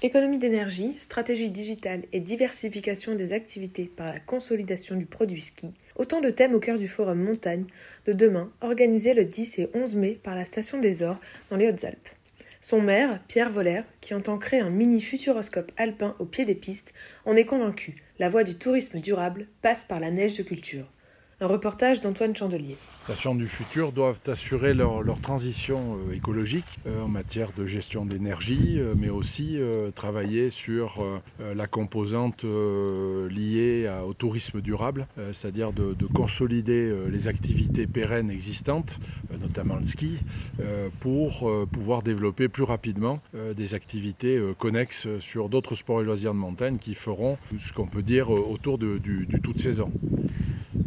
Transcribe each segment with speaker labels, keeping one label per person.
Speaker 1: Économie d'énergie, stratégie digitale et diversification des activités par la consolidation du produit ski, autant de thèmes au cœur du forum montagne de demain, organisé le 10 et 11 mai par la station des Ors dans les Hautes-Alpes. Son maire, Pierre Voller, qui entend créer un mini futuroscope alpin au pied des pistes, en est convaincu. La voie du tourisme durable passe par la neige de culture. Un reportage d'Antoine Chandelier.
Speaker 2: Les stations du futur doivent assurer leur, transition euh, écologique euh, en matière de gestion d'énergie, euh, mais aussi travailler sur la composante liée au tourisme durable, c'est-à-dire de, de consolider les activités pérennes existantes, notamment le ski, pour pouvoir développer plus rapidement des activités connexes sur d'autres sports et loisirs de montagne qui feront ce qu'on peut dire autour de- du, du toute saison.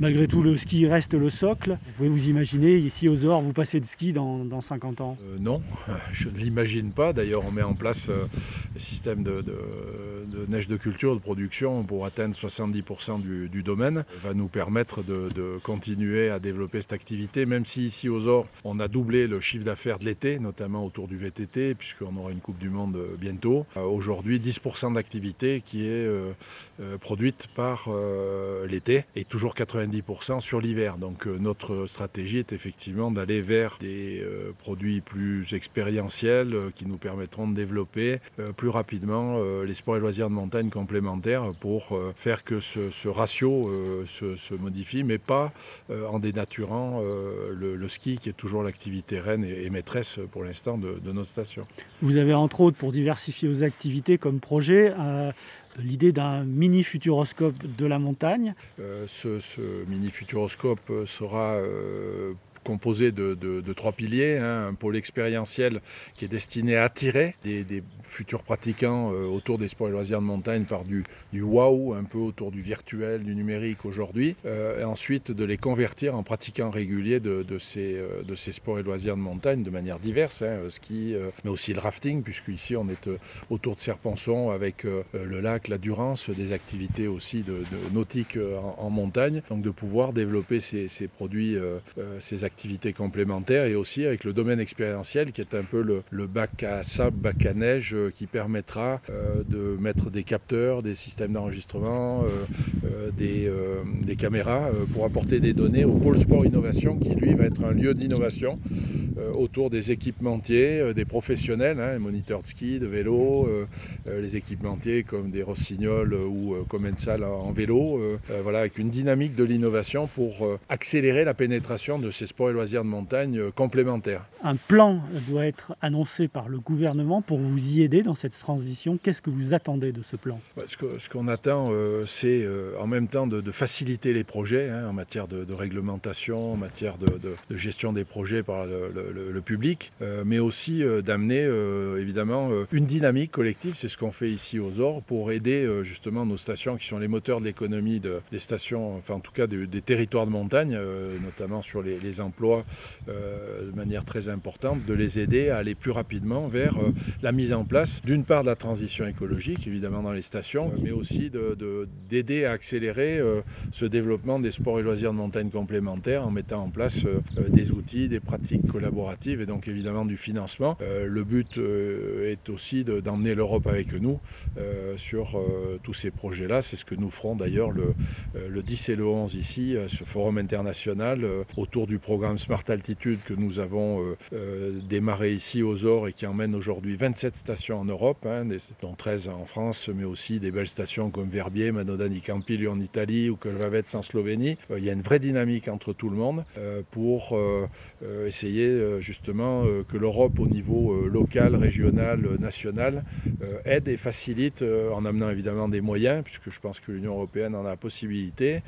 Speaker 3: Malgré tout, le ski reste le socle. Vous pouvez vous imaginer, ici aux Ors, vous passez de ski dans, dans 50 ans.
Speaker 2: Euh, non, je ne l'imagine pas. D'ailleurs, on met en place euh, un système de, de- neige de culture, de production pour atteindre 70% du, du domaine. Ça va nous permettre de, de continuer à développer cette activité, même si ici aux Ors, on a doublé le chiffre d'affaires de l'été, notamment autour du VTT, puisqu'on aura une Coupe du Monde euh, bientôt. Euh, Aujourd'hui, 10% d'activité qui est euh, euh, produite par euh, l'été et toujours 90% sur l'hiver. Donc euh, notre stratégie est effectivement d'aller vers des euh, produits plus expérientiels euh, qui nous permettront de développer plus rapidement les sports et loisirs de montagne complémentaires pour faire que ce, ce ratio se, se modifie, mais pas en dénaturant le, le ski qui est toujours l'activité reine et, et maîtresse pour l'instant de, de notre station.
Speaker 3: Vous avez entre autres, pour diversifier vos activités comme projet, euh, l'idée d'un mini futuroscope de la montagne.
Speaker 2: Euh, ce, ce mini futuroscope euh, sera euh, composé de, trois piliers, hein, un pôle expérientiel qui est destiné à attirer des, futurs pratiquants euh, autour des sports et loisirs de montagne par du, du wow, un peu autour du virtuel, du numérique aujourd'hui, euh, et ensuite de les convertir en pratiquants réguliers de, ces, euh, de ces sports et loisirs de montagne de manière diverse, hein, ski, mais aussi le rafting, puisque ici on est autour de Serponçon avec le lac, la Durance, des activités aussi de, nautiques en, montagne, donc de pouvoir développer ces, ces produits, ces activités complémentaires et aussi avec le domaine expérientiel qui est un peu le, bac à sable, bac à neige euh, qui permettra euh, de mettre des capteurs, des systèmes d'enregistrement, euh, des, caméras pour apporter des données au pôle sport innovation qui lui va être un lieu d'innovation autour des équipementiers, des professionnels, hein, les moniteurs de ski, de vélo, les équipementiers comme des Rossignols ou Commensal en vélo, voilà, avec une dynamique de l'innovation pour accélérer la pénétration de ces sports et loisirs de montagne euh, complémentaires.
Speaker 3: Un plan doit être annoncé par le gouvernement pour vous y aider dans cette transition. Qu'est-ce que vous attendez de ce plan?
Speaker 2: Ce qu'on attend, euh, c'est euh, en même temps de, de faciliter les projets hein, en matière de, de réglementation, en matière de, gestion des projets par le, le- le- le public, mais aussi d'amener évidemment une dynamique collective. C'est ce qu'on fait ici aux OR pour aider justement nos stations qui sont les moteurs de l'économie de- des stations, enfin en tout cas de- des territoires de montagne, notamment sur les, les euh, de manière très importante, de les aider à aller plus rapidement vers euh, la mise en place d'une part de la transition écologique, évidemment dans les stations, mais aussi de- de- d'aider à accélérer euh, ce développement des sports et loisirs de montagne complémentaires en mettant en place des outils, des pratiques collaboratives et donc évidemment du financement. Le but est aussi de- d'emmener l'Europe avec nous sur tous ces projets-là. C'est ce que nous ferons d'ailleurs le, le 10 et le 11 ici, ce forum international autour du programme programme Smart Altitude que nous avons démarré ici aux Ors et qui emmène aujourd'hui 27 stations en Europe, hein, dont 13 en France, mais aussi des belles stations comme Verbier, Manodani Campiglio en Italie ou Kolvavets en Slovénie. il y a une vraie dynamique entre tout le monde pour essayer justement que l'Europe au niveau local, régional, national aide et facilite en amenant évidemment des moyens, puisque je pense que l'Union européenne en a la possibilité,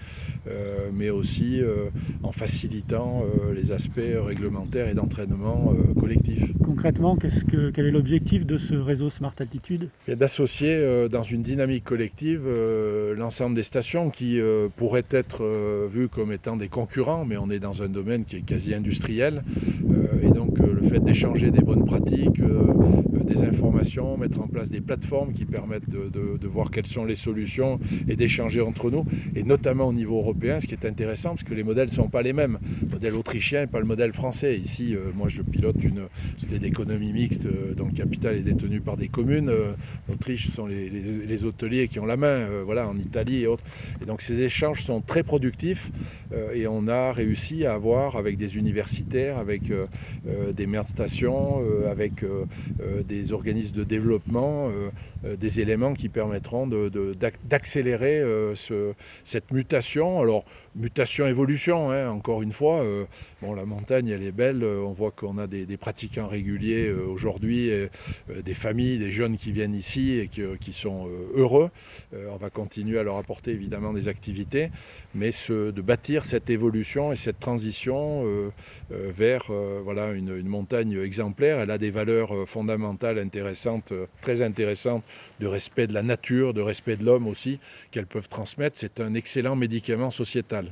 Speaker 2: euh, mais aussi euh, en facilitant euh, les aspects réglementaires et d'entraînement collectif.
Speaker 3: Concrètement, que, quel est l'objectif de ce réseau Smart Altitude?
Speaker 2: D'associer dans une dynamique collective l'ensemble des stations qui pourraient être vues comme étant des concurrents, mais on est dans un domaine qui est quasi industriel, et donc le fait d'échanger des bonnes pratiques, des informations, mettre en place des plateformes qui permettent de, voir quelles sont les solutions et d'échanger entre nous, et notamment au niveau européen, ce qui est intéressant, parce que les modèles ne sont pas les mêmes. Le modèle autrichien n'est pas le modèle français. Ici, euh, moi, je pilote une société d'économie mixte, euh, dont le capital est détenu par des communes. Euh, en Autriche, ce sont les, hôteliers qui ont la main, voilà, en Italie et autres. Et donc, ces échanges sont très productifs, et on a réussi à avoir, avec des universitaires, avec des maires de stations, avec des organismes de développement, des éléments qui permettront d'accélérer de, cette mutation. Alors, mutation-évolution, hein, encore une fois. Euh, bon, la montagne, elle est belle. Euh, on voit qu'on a des, pratiquants réguliers euh, aujourd'hui, des familles, des jeunes qui viennent ici et qui, sont heureux. on va continuer à leur apporter évidemment des activités, mais de bâtir cette évolution et cette transition vers voilà, une, montagne exemplaire. Elle a des valeurs fondamentales intéressantes, très intéressantes, de respect de la nature, de respect de l'homme aussi, qu'elles peuvent transmettre. C'est un excellent médicament sociétal.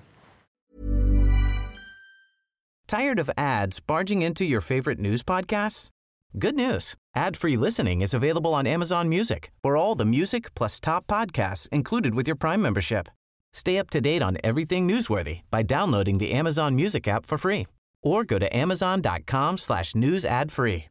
Speaker 4: Tired of ads barging into your favorite news podcasts? Good news. Ad-free listening is available on Amazon Music. For all the music plus top podcasts included with your Prime membership. Stay up to date on everything newsworthy by downloading the Amazon Music app for free or go to amazon.com slash news ad free.